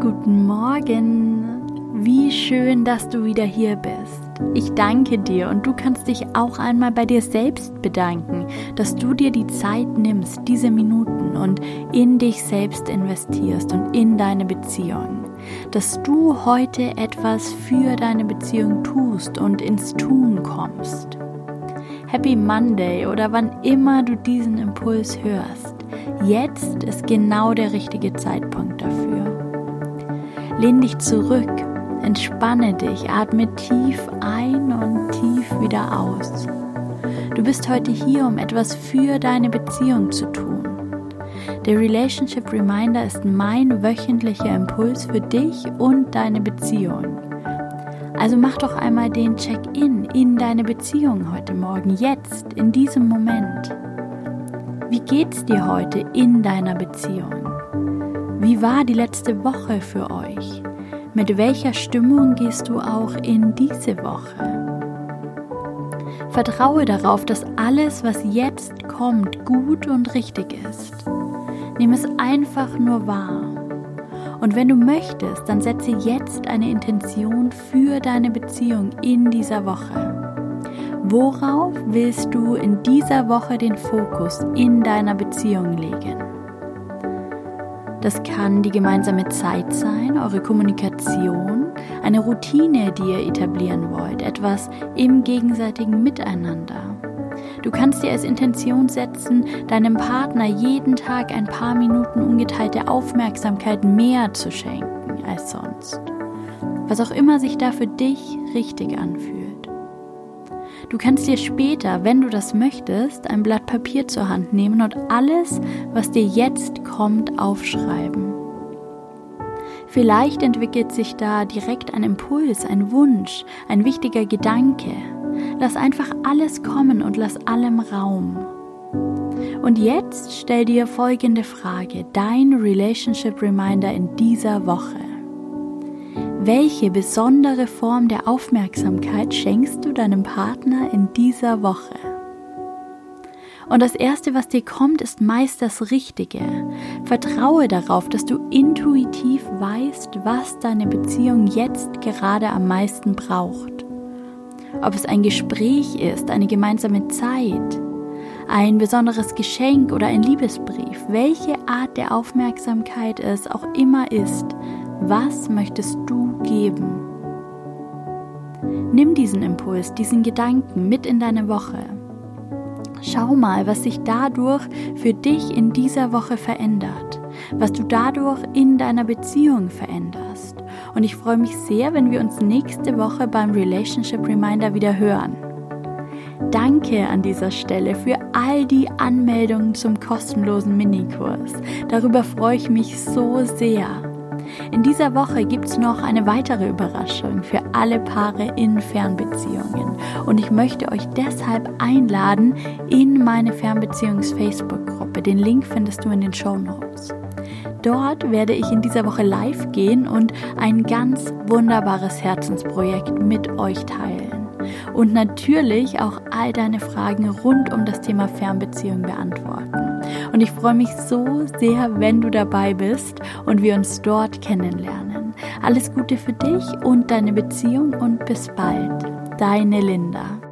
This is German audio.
Guten Morgen. Wie schön, dass du wieder hier bist. Ich danke dir und du kannst dich auch einmal bei dir selbst bedanken, dass du dir die Zeit nimmst, diese Minuten und in dich selbst investierst und in deine Beziehung. Dass du heute etwas für deine Beziehung tust und ins Tun kommst. Happy Monday oder wann immer du diesen Impuls hörst. Jetzt ist genau der richtige Zeitpunkt dafür. Lehn dich zurück Entspanne dich, atme tief ein und tief wieder aus. Du bist heute hier, um etwas für deine Beziehung zu tun. Der Relationship Reminder ist mein wöchentlicher Impuls für dich und deine Beziehung. Also mach doch einmal den Check-in in deine Beziehung heute Morgen, jetzt, in diesem Moment. Wie geht's dir heute in deiner Beziehung? Wie war die letzte Woche für euch? Mit welcher Stimmung gehst du auch in diese Woche? Vertraue darauf, dass alles, was jetzt kommt, gut und richtig ist. Nimm es einfach nur wahr. Und wenn du möchtest, dann setze jetzt eine Intention für deine Beziehung in dieser Woche. Worauf willst du in dieser Woche den Fokus in deiner Beziehung legen? Das kann die gemeinsame Zeit sein, eure Kommunikation, eine Routine, die ihr etablieren wollt, etwas im gegenseitigen Miteinander. Du kannst dir als Intention setzen, deinem Partner jeden Tag ein paar Minuten ungeteilte Aufmerksamkeit mehr zu schenken als sonst. Was auch immer sich da für dich richtig anfühlt. Du kannst dir später, wenn du das möchtest, ein Blatt Papier zur Hand nehmen und alles, was dir jetzt kommt, aufschreiben. Vielleicht entwickelt sich da direkt ein Impuls, ein Wunsch, ein wichtiger Gedanke. Lass einfach alles kommen und lass allem Raum. Und jetzt stell dir folgende Frage, dein Relationship Reminder in dieser Woche. Welche besondere Form der Aufmerksamkeit schenkst du deinem Partner in dieser Woche? Und das Erste, was dir kommt, ist meist das Richtige. Vertraue darauf, dass du intuitiv weißt, was deine Beziehung jetzt gerade am meisten braucht. Ob es ein Gespräch ist, eine gemeinsame Zeit, ein besonderes Geschenk oder ein Liebesbrief, welche Art der Aufmerksamkeit es auch immer ist, was möchtest du geben? Nimm diesen Impuls, diesen Gedanken mit in deine Woche. Schau mal, was sich dadurch für dich in dieser Woche verändert, was du dadurch in deiner Beziehung veränderst. Und ich freue mich sehr, wenn wir uns nächste Woche beim Relationship Reminder wieder hören. Danke an dieser Stelle für all die Anmeldungen zum kostenlosen Minikurs. Darüber freue ich mich so sehr. In dieser Woche gibt es noch eine weitere Überraschung für alle Paare in Fernbeziehungen. Und ich möchte euch deshalb einladen in meine Fernbeziehungs-Facebook-Gruppe. Den Link findest du in den Show Notes. Dort werde ich in dieser Woche live gehen und ein ganz wunderbares Herzensprojekt mit euch teilen. Und natürlich auch all deine Fragen rund um das Thema Fernbeziehung beantworten. Und ich freue mich so sehr, wenn du dabei bist und wir uns dort kennenlernen. Alles Gute für dich und deine Beziehung und bis bald. Deine Linda.